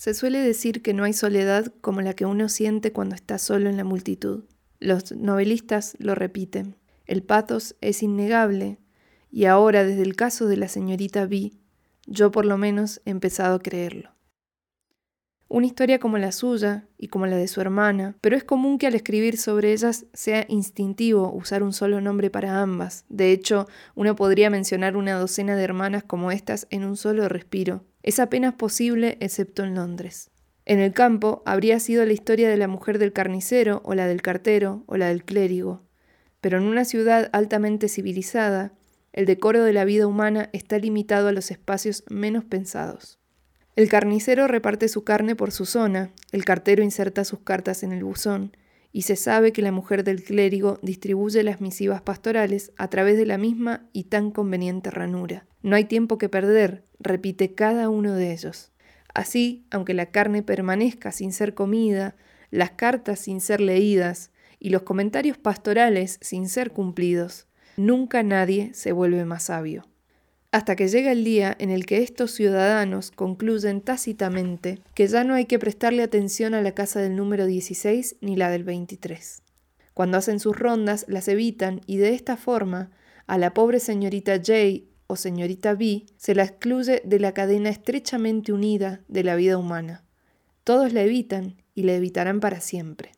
Se suele decir que no hay soledad como la que uno siente cuando está solo en la multitud. Los novelistas lo repiten. El pathos es innegable, y ahora, desde el caso de la señorita B, yo por lo menos he empezado a creerlo. Una historia como la suya y como la de su hermana, pero es común que al escribir sobre ellas sea instintivo usar un solo nombre para ambas. De hecho, uno podría mencionar una docena de hermanas como estas en un solo respiro. Es apenas posible excepto en Londres. En el campo habría sido la historia de la mujer del carnicero o la del cartero o la del clérigo. Pero en una ciudad altamente civilizada, el decoro de la vida humana está limitado a los espacios menos pensados. El carnicero reparte su carne por su zona, el cartero inserta sus cartas en el buzón, y se sabe que la mujer del clérigo distribuye las misivas pastorales a través de la misma y tan conveniente ranura. No hay tiempo que perder, repite cada uno de ellos. Así, aunque la carne permanezca sin ser comida, las cartas sin ser leídas y los comentarios pastorales sin ser cumplidos, nunca nadie se vuelve más sabio hasta que llega el día en el que estos ciudadanos concluyen tácitamente que ya no hay que prestarle atención a la casa del número 16 ni la del 23. Cuando hacen sus rondas las evitan y de esta forma a la pobre señorita J o señorita B se la excluye de la cadena estrechamente unida de la vida humana. Todos la evitan y la evitarán para siempre.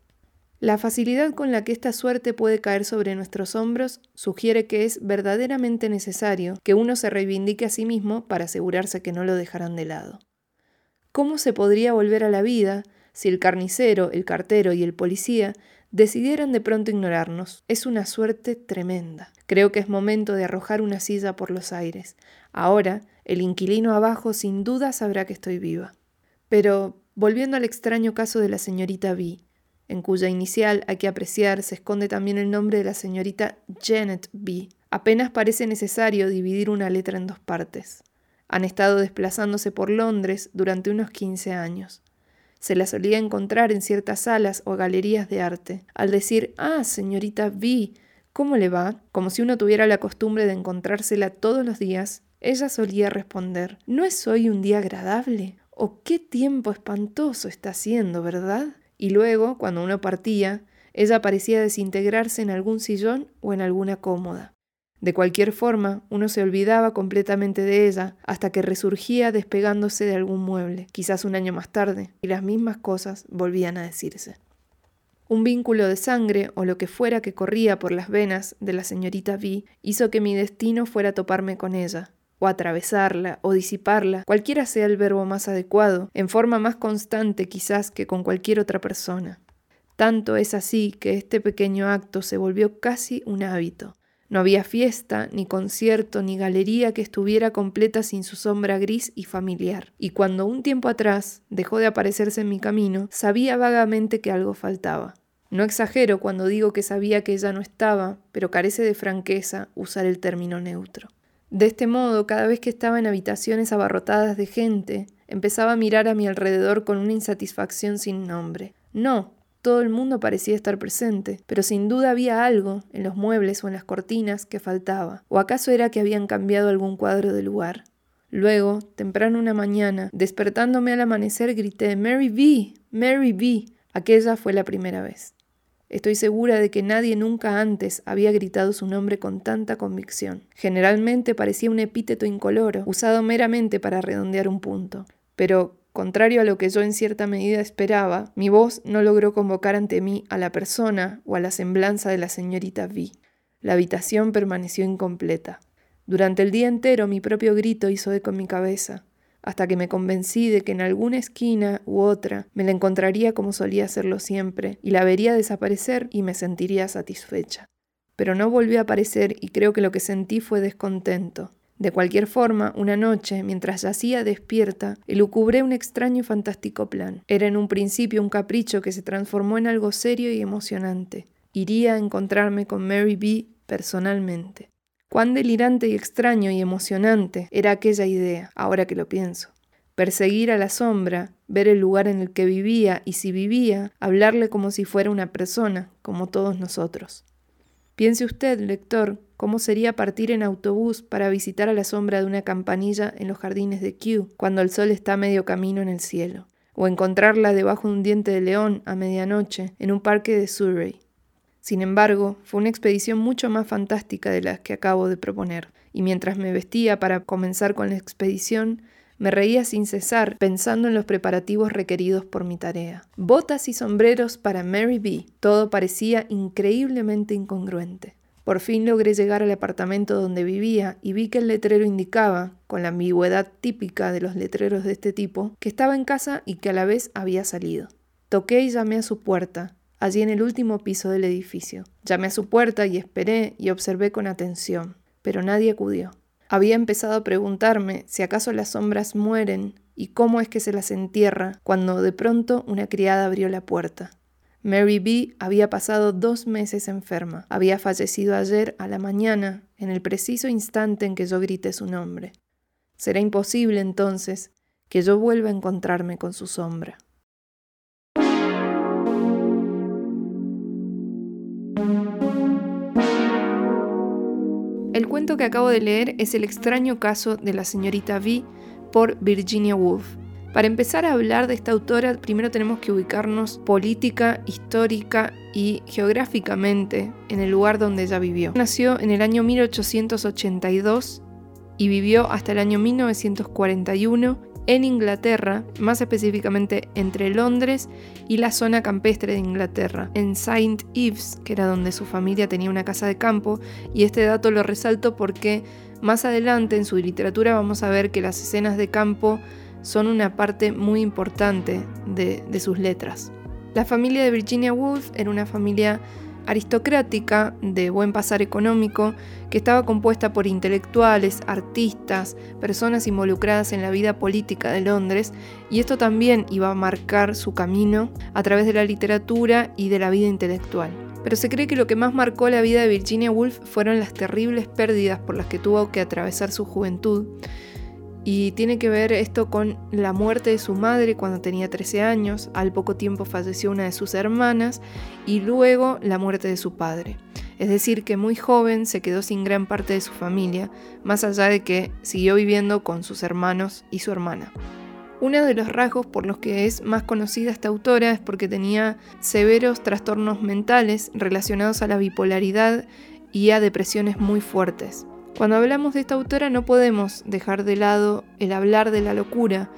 La facilidad con la que esta suerte puede caer sobre nuestros hombros sugiere que es verdaderamente necesario que uno se reivindique a sí mismo para asegurarse que no lo dejarán de lado. ¿Cómo se podría volver a la vida si el carnicero, el cartero y el policía decidieran de pronto ignorarnos? Es una suerte tremenda. Creo que es momento de arrojar una silla por los aires. Ahora, el inquilino abajo sin duda sabrá que estoy viva. Pero, volviendo al extraño caso de la señorita B, en cuya inicial hay que apreciar se esconde también el nombre de la señorita Janet B. Apenas parece necesario dividir una letra en dos partes. Han estado desplazándose por Londres durante unos 15 años. Se la solía encontrar en ciertas salas o galerías de arte. Al decir, ah, señorita B, ¿cómo le va? Como si uno tuviera la costumbre de encontrársela todos los días, ella solía responder, ¿no es hoy un día agradable? ¿O qué tiempo espantoso está haciendo, verdad? Y luego, cuando uno partía, ella parecía desintegrarse en algún sillón o en alguna cómoda. De cualquier forma, uno se olvidaba completamente de ella hasta que resurgía despegándose de algún mueble, quizás un año más tarde, y las mismas cosas volvían a decirse. Un vínculo de sangre o lo que fuera que corría por las venas de la señorita V hizo que mi destino fuera toparme con ella, o atravesarla, o disiparla, cualquiera sea el verbo más adecuado, en forma más constante quizás que con cualquier otra persona. Tanto es así que este pequeño acto se volvió casi un hábito. No había fiesta, ni concierto, ni galería que estuviera completa sin su sombra gris y familiar. Y cuando un tiempo atrás dejó de aparecerse en mi camino, sabía vagamente que algo faltaba. No exagero cuando digo que sabía que ella no estaba, pero carece de franqueza usar el término neutro. De este modo, cada vez que estaba en habitaciones abarrotadas de gente, empezaba a mirar a mi alrededor con una insatisfacción sin nombre. No, todo el mundo parecía estar presente, pero sin duda había algo en los muebles o en las cortinas que faltaba. ¿O acaso era que habían cambiado algún cuadro de lugar? Luego, temprano una mañana, despertándome al amanecer, grité Mary B. Mary B. Aquella fue la primera vez. Estoy segura de que nadie nunca antes había gritado su nombre con tanta convicción. Generalmente parecía un epíteto incoloro, usado meramente para redondear un punto. Pero, contrario a lo que yo en cierta medida esperaba, mi voz no logró convocar ante mí a la persona o a la semblanza de la señorita V. La habitación permaneció incompleta. Durante el día entero mi propio grito hizo eco en mi cabeza hasta que me convencí de que en alguna esquina u otra me la encontraría como solía hacerlo siempre, y la vería desaparecer y me sentiría satisfecha. Pero no volvió a aparecer y creo que lo que sentí fue descontento. De cualquier forma, una noche, mientras yacía despierta, elucubré un extraño y fantástico plan. Era en un principio un capricho que se transformó en algo serio y emocionante. Iría a encontrarme con Mary B personalmente. Cuán delirante y extraño y emocionante era aquella idea, ahora que lo pienso. Perseguir a la sombra, ver el lugar en el que vivía y si vivía, hablarle como si fuera una persona, como todos nosotros. Piense usted, lector, cómo sería partir en autobús para visitar a la sombra de una campanilla en los jardines de Kew, cuando el sol está medio camino en el cielo. o encontrarla debajo de un diente de león a medianoche en un parque de Surrey. Sin embargo, fue una expedición mucho más fantástica de las que acabo de proponer, y mientras me vestía para comenzar con la expedición, me reía sin cesar pensando en los preparativos requeridos por mi tarea. Botas y sombreros para Mary B. Todo parecía increíblemente incongruente. Por fin logré llegar al apartamento donde vivía y vi que el letrero indicaba, con la ambigüedad típica de los letreros de este tipo, que estaba en casa y que a la vez había salido. Toqué y llamé a su puerta, allí en el último piso del edificio. Llamé a su puerta y esperé y observé con atención, pero nadie acudió. Había empezado a preguntarme si acaso las sombras mueren y cómo es que se las entierra cuando de pronto una criada abrió la puerta. Mary B había pasado dos meses enferma. Había fallecido ayer a la mañana, en el preciso instante en que yo grité su nombre. Será imposible entonces que yo vuelva a encontrarme con su sombra. Cuento que acabo de leer es El extraño caso de la señorita V por Virginia Woolf. Para empezar a hablar de esta autora, primero tenemos que ubicarnos política, histórica y geográficamente en el lugar donde ella vivió. Nació en el año 1882 y vivió hasta el año 1941 en Inglaterra, más específicamente entre Londres y la zona campestre de Inglaterra, en Saint Ives, que era donde su familia tenía una casa de campo, y este dato lo resalto porque más adelante en su literatura vamos a ver que las escenas de campo son una parte muy importante de, de sus letras. La familia de Virginia Woolf era una familia aristocrática de buen pasar económico que estaba compuesta por intelectuales, artistas, personas involucradas en la vida política de Londres y esto también iba a marcar su camino a través de la literatura y de la vida intelectual. Pero se cree que lo que más marcó la vida de Virginia Woolf fueron las terribles pérdidas por las que tuvo que atravesar su juventud y tiene que ver esto con la muerte de su madre cuando tenía 13 años, al poco tiempo falleció una de sus hermanas y luego la muerte de su padre. Es decir, que muy joven se quedó sin gran parte de su familia, más allá de que siguió viviendo con sus hermanos y su hermana. Uno de los rasgos por los que es más conocida esta autora es porque tenía severos trastornos mentales relacionados a la bipolaridad y a depresiones muy fuertes. Cuando hablamos de esta autora no podemos dejar de lado el hablar de la locura,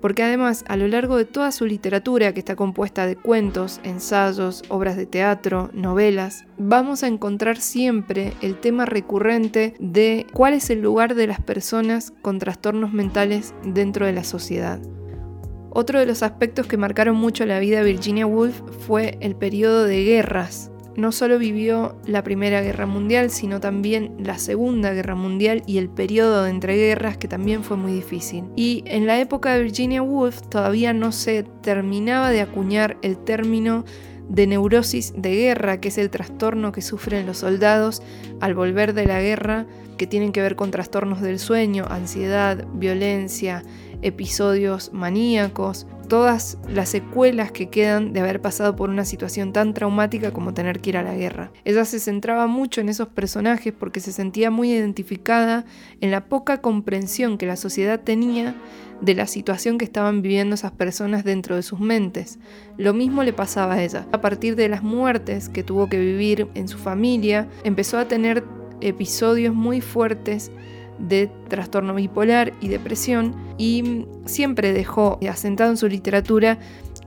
porque además a lo largo de toda su literatura, que está compuesta de cuentos, ensayos, obras de teatro, novelas, vamos a encontrar siempre el tema recurrente de cuál es el lugar de las personas con trastornos mentales dentro de la sociedad. Otro de los aspectos que marcaron mucho la vida de Virginia Woolf fue el periodo de guerras no solo vivió la Primera Guerra Mundial, sino también la Segunda Guerra Mundial y el periodo de entreguerras que también fue muy difícil. Y en la época de Virginia Woolf todavía no se terminaba de acuñar el término de neurosis de guerra, que es el trastorno que sufren los soldados al volver de la guerra, que tienen que ver con trastornos del sueño, ansiedad, violencia, episodios maníacos, todas las secuelas que quedan de haber pasado por una situación tan traumática como tener que ir a la guerra. Ella se centraba mucho en esos personajes porque se sentía muy identificada en la poca comprensión que la sociedad tenía de la situación que estaban viviendo esas personas dentro de sus mentes. Lo mismo le pasaba a ella. A partir de las muertes que tuvo que vivir en su familia, empezó a tener episodios muy fuertes de trastorno bipolar y depresión y siempre dejó asentado en su literatura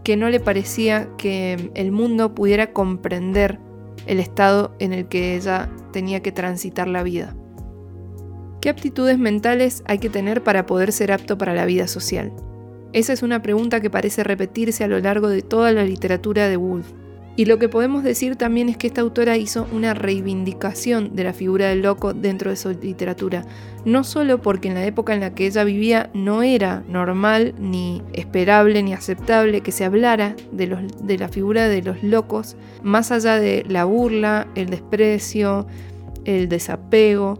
que no le parecía que el mundo pudiera comprender el estado en el que ella tenía que transitar la vida. ¿Qué aptitudes mentales hay que tener para poder ser apto para la vida social? Esa es una pregunta que parece repetirse a lo largo de toda la literatura de Woolf. Y lo que podemos decir también es que esta autora hizo una reivindicación de la figura del loco dentro de su literatura, no solo porque en la época en la que ella vivía no era normal, ni esperable, ni aceptable que se hablara de, la figura de los locos, más allá de la burla, el desprecio, el desapego,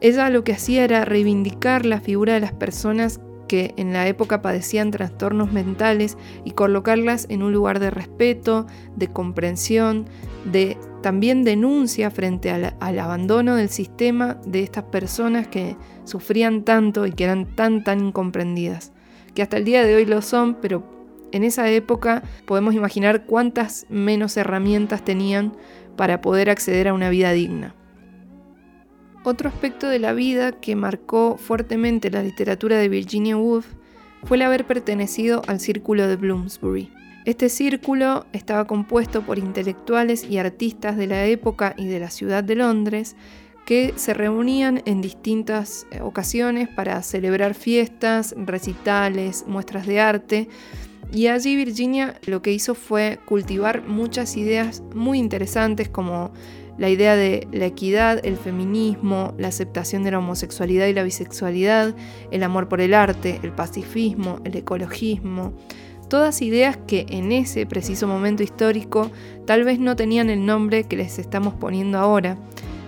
ella lo que hacía era reivindicar la figura de las personas que en la época padecían trastornos mentales y colocarlas en un lugar de respeto, de comprensión, de también denuncia frente al, abandono del sistema de estas personas que sufrían tanto y que eran tan tan incomprendidas, que hasta el día de hoy lo son, pero En esa época podemos imaginar cuántas menos herramientas tenían para poder acceder a una vida digna. Otro aspecto de la vida que marcó fuertemente la literatura de Virginia Woolf fue el haber pertenecido al círculo de Bloomsbury. Este círculo estaba compuesto por intelectuales y artistas de la época y de la ciudad de Londres que se reunían en distintas eh, ocasiones para celebrar fiestas, recitales, muestras de arte. Y allí Virginia lo que hizo fue cultivar muchas ideas muy interesantes como la idea de la equidad, el feminismo, la aceptación de la homosexualidad y la bisexualidad, el amor por el arte, el pacifismo, el ecologismo, todas ideas que en ese preciso momento histórico tal vez no tenían el nombre que les estamos poniendo ahora,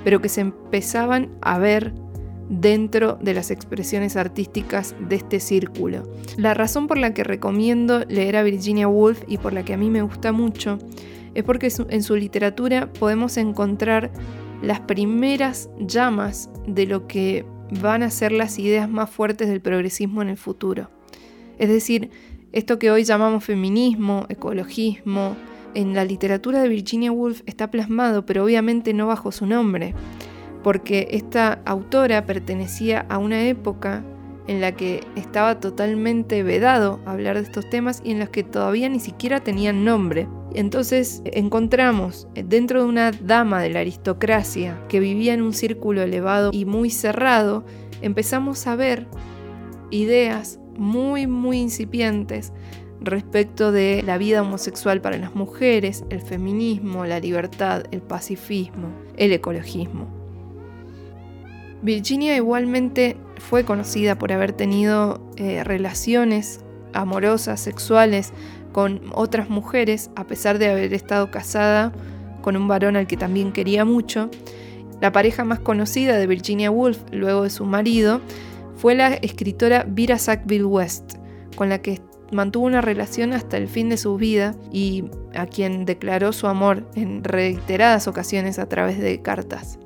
pero que se empezaban a ver dentro de las expresiones artísticas de este círculo. La razón por la que recomiendo leer a Virginia Woolf y por la que a mí me gusta mucho es porque en su literatura podemos encontrar las primeras llamas de lo que van a ser las ideas más fuertes del progresismo en el futuro. Es decir, esto que hoy llamamos feminismo, ecologismo, en la literatura de Virginia Woolf está plasmado, pero obviamente no bajo su nombre, porque esta autora pertenecía a una época en la que estaba totalmente vedado hablar de estos temas y en los que todavía ni siquiera tenían nombre. Entonces encontramos dentro de una dama de la aristocracia que vivía en un círculo elevado y muy cerrado, empezamos a ver ideas muy, muy incipientes respecto de la vida homosexual para las mujeres, el feminismo, la libertad, el pacifismo, el ecologismo. Virginia igualmente fue conocida por haber tenido eh, relaciones amorosas, sexuales con otras mujeres, a pesar de haber estado casada con un varón al que también quería mucho. La pareja más conocida de Virginia Woolf, luego de su marido, fue la escritora Vera Sackville West, con la que mantuvo una relación hasta el fin de su vida y a quien declaró su amor en reiteradas ocasiones a través de cartas.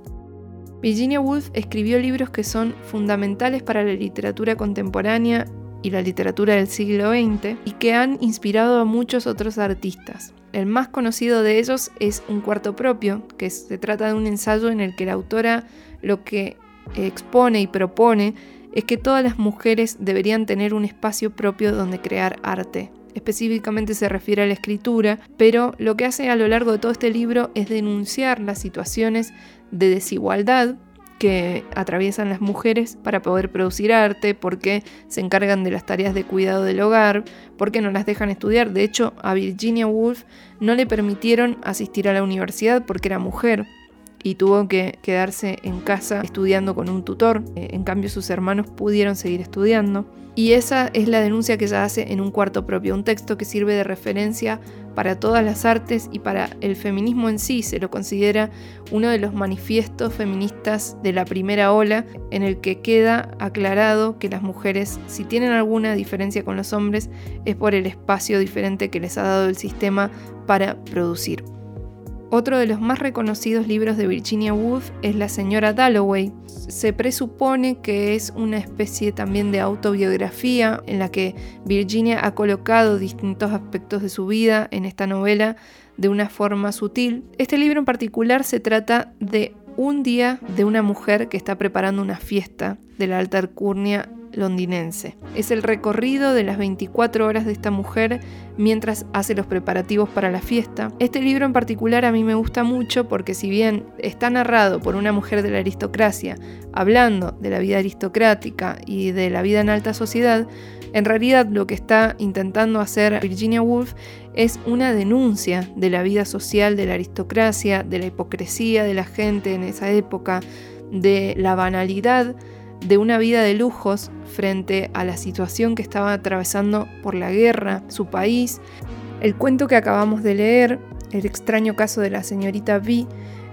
Virginia Woolf escribió libros que son fundamentales para la literatura contemporánea y la literatura del siglo XX y que han inspirado a muchos otros artistas. El más conocido de ellos es Un cuarto propio, que se trata de un ensayo en el que la autora lo que expone y propone es que todas las mujeres deberían tener un espacio propio donde crear arte. Específicamente se refiere a la escritura, pero lo que hace a lo largo de todo este libro es denunciar las situaciones de desigualdad que atraviesan las mujeres para poder producir arte, porque se encargan de las tareas de cuidado del hogar, porque no las dejan estudiar. De hecho, a Virginia Woolf no le permitieron asistir a la universidad porque era mujer y tuvo que quedarse en casa estudiando con un tutor. Eh, en cambio, sus hermanos pudieron seguir estudiando. Y esa es la denuncia que ella hace en un cuarto propio, un texto que sirve de referencia para todas las artes y para el feminismo en sí. Se lo considera uno de los manifiestos feministas de la primera ola, en el que queda aclarado que las mujeres, si tienen alguna diferencia con los hombres, es por el espacio diferente que les ha dado el sistema para producir. Otro de los más reconocidos libros de Virginia Woolf es La señora Dalloway. Se presupone que es una especie también de autobiografía en la que Virginia ha colocado distintos aspectos de su vida en esta novela de una forma sutil. Este libro en particular se trata de un día de una mujer que está preparando una fiesta de la alta alcurnia londinense. Es el recorrido de las 24 horas de esta mujer mientras hace los preparativos para la fiesta. Este libro en particular a mí me gusta mucho porque si bien está narrado por una mujer de la aristocracia, hablando de la vida aristocrática y de la vida en alta sociedad, en realidad lo que está intentando hacer Virginia Woolf es una denuncia de la vida social de la aristocracia, de la hipocresía de la gente en esa época, de la banalidad de una vida de lujos frente a la situación que estaba atravesando por la guerra su país. El cuento que acabamos de leer, El extraño caso de la señorita V,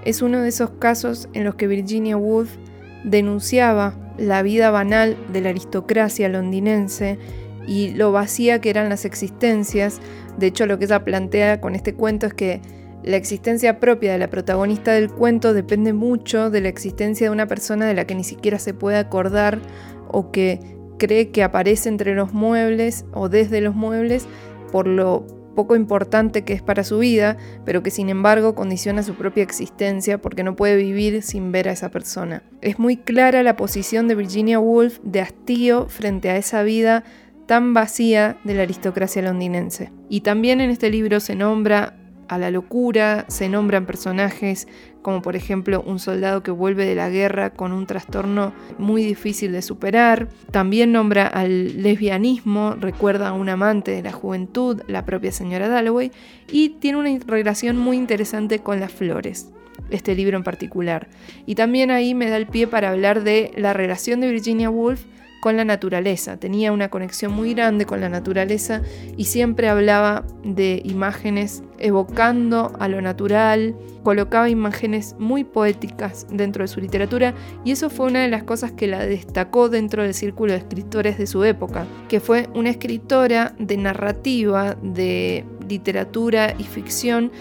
es uno de esos casos en los que Virginia Woolf denunciaba la vida banal de la aristocracia londinense y lo vacía que eran las existencias. De hecho, lo que ella plantea con este cuento es que la existencia propia de la protagonista del cuento depende mucho de la existencia de una persona de la que ni siquiera se puede acordar o que cree que aparece entre los muebles o desde los muebles por lo poco importante que es para su vida, pero que sin embargo condiciona su propia existencia porque no puede vivir sin ver a esa persona. Es muy clara la posición de Virginia Woolf de hastío frente a esa vida tan vacía de la aristocracia londinense. Y también en este libro se nombra a la locura, se nombran personajes como por ejemplo un soldado que vuelve de la guerra con un trastorno muy difícil de superar. También nombra al lesbianismo, recuerda a un amante de la juventud, la propia señora Dalloway, y tiene una relación muy interesante con las flores este libro en particular. Y también ahí me da el pie para hablar de la relación de Virginia Woolf con la naturaleza. Tenía una conexión muy grande con la naturaleza y siempre hablaba de imágenes evocando a lo natural, colocaba imágenes muy poéticas dentro de su literatura y eso fue una de las cosas que la destacó dentro del círculo de escritores de su época, que fue una escritora de narrativa, de literatura y ficción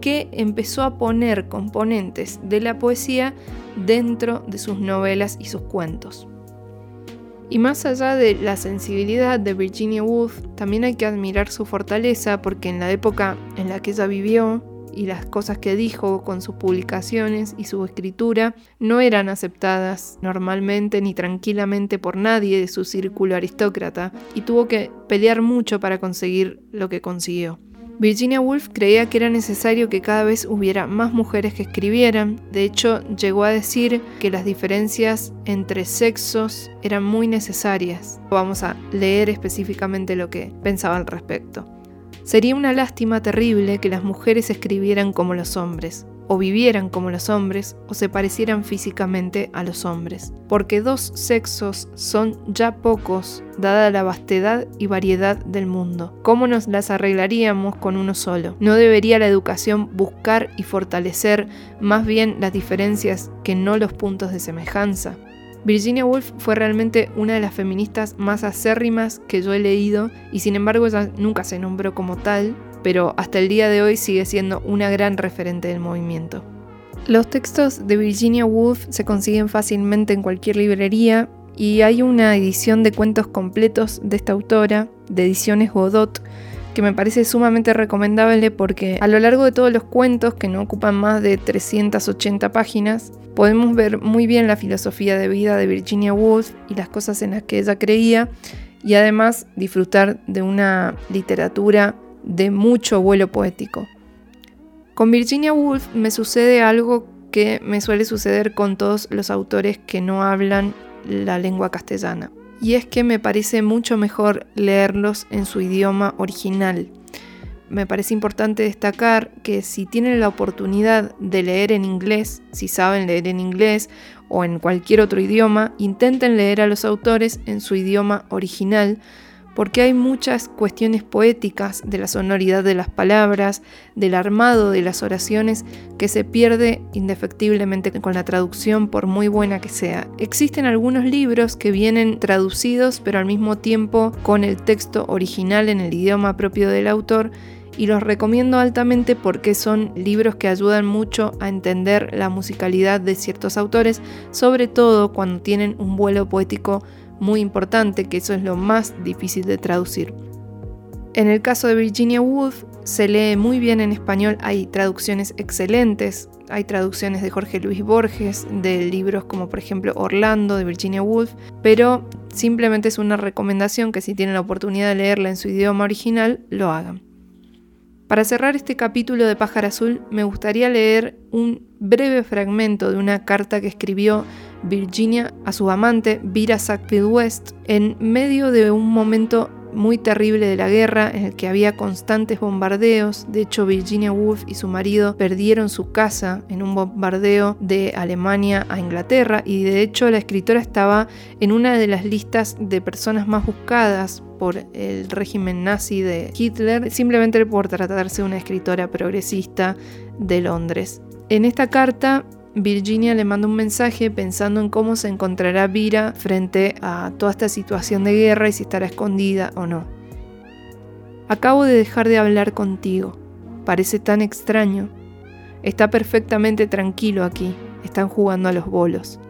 que empezó a poner componentes de la poesía dentro de sus novelas y sus cuentos. Y más allá de la sensibilidad de Virginia Woolf, también hay que admirar su fortaleza porque en la época en la que ella vivió y las cosas que dijo con sus publicaciones y su escritura no eran aceptadas normalmente ni tranquilamente por nadie de su círculo aristócrata y tuvo que pelear mucho para conseguir lo que consiguió. Virginia Woolf creía que era necesario que cada vez hubiera más mujeres que escribieran. De hecho, llegó a decir que las diferencias entre sexos eran muy necesarias. Vamos a leer específicamente lo que pensaba al respecto. Sería una lástima terrible que las mujeres escribieran como los hombres o vivieran como los hombres o se parecieran físicamente a los hombres, porque dos sexos son ya pocos dada la vastedad y variedad del mundo. ¿Cómo nos las arreglaríamos con uno solo? ¿No debería la educación buscar y fortalecer más bien las diferencias que no los puntos de semejanza? Virginia Woolf fue realmente una de las feministas más acérrimas que yo he leído y sin embargo ella nunca se nombró como tal, pero hasta el día de hoy sigue siendo una gran referente del movimiento. Los textos de Virginia Woolf se consiguen fácilmente en cualquier librería y hay una edición de cuentos completos de esta autora, de ediciones Godot, que me parece sumamente recomendable porque a lo largo de todos los cuentos, que no ocupan más de 380 páginas, podemos ver muy bien la filosofía de vida de Virginia Woolf y las cosas en las que ella creía y además disfrutar de una literatura de mucho vuelo poético. Con Virginia Woolf me sucede algo que me suele suceder con todos los autores que no hablan la lengua castellana. Y es que me parece mucho mejor leerlos en su idioma original. Me parece importante destacar que si tienen la oportunidad de leer en inglés, si saben leer en inglés o en cualquier otro idioma, intenten leer a los autores en su idioma original porque hay muchas cuestiones poéticas de la sonoridad de las palabras, del armado de las oraciones, que se pierde indefectiblemente con la traducción por muy buena que sea. Existen algunos libros que vienen traducidos pero al mismo tiempo con el texto original en el idioma propio del autor y los recomiendo altamente porque son libros que ayudan mucho a entender la musicalidad de ciertos autores, sobre todo cuando tienen un vuelo poético muy importante, que eso es lo más difícil de traducir. En el caso de Virginia Woolf, se lee muy bien en español, hay traducciones excelentes, hay traducciones de Jorge Luis Borges, de libros como por ejemplo Orlando de Virginia Woolf, pero simplemente es una recomendación que si tienen la oportunidad de leerla en su idioma original, lo hagan. Para cerrar este capítulo de Pájaro Azul, me gustaría leer un breve fragmento de una carta que escribió Virginia a su amante, Vira Sackville West, en medio de un momento muy terrible de la guerra en el que había constantes bombardeos. De hecho, Virginia Woolf y su marido perdieron su casa en un bombardeo de Alemania a Inglaterra y de hecho la escritora estaba en una de las listas de personas más buscadas por el régimen nazi de Hitler, simplemente por tratarse de una escritora progresista de Londres. En esta carta Virginia le manda un mensaje pensando en cómo se encontrará Vira frente a toda esta situación de guerra y si estará escondida o no. Acabo de dejar de hablar contigo. Parece tan extraño. Está perfectamente tranquilo aquí. Están jugando a los bolos.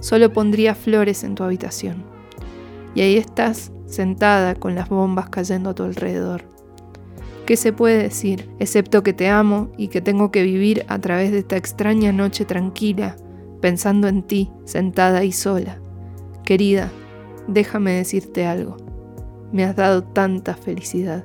Solo pondría flores en tu habitación. Y ahí estás, sentada con las bombas cayendo a tu alrededor. ¿Qué se puede decir, excepto que te amo y que tengo que vivir a través de esta extraña noche tranquila, pensando en ti, sentada y sola? Querida, déjame decirte algo. Me has dado tanta felicidad.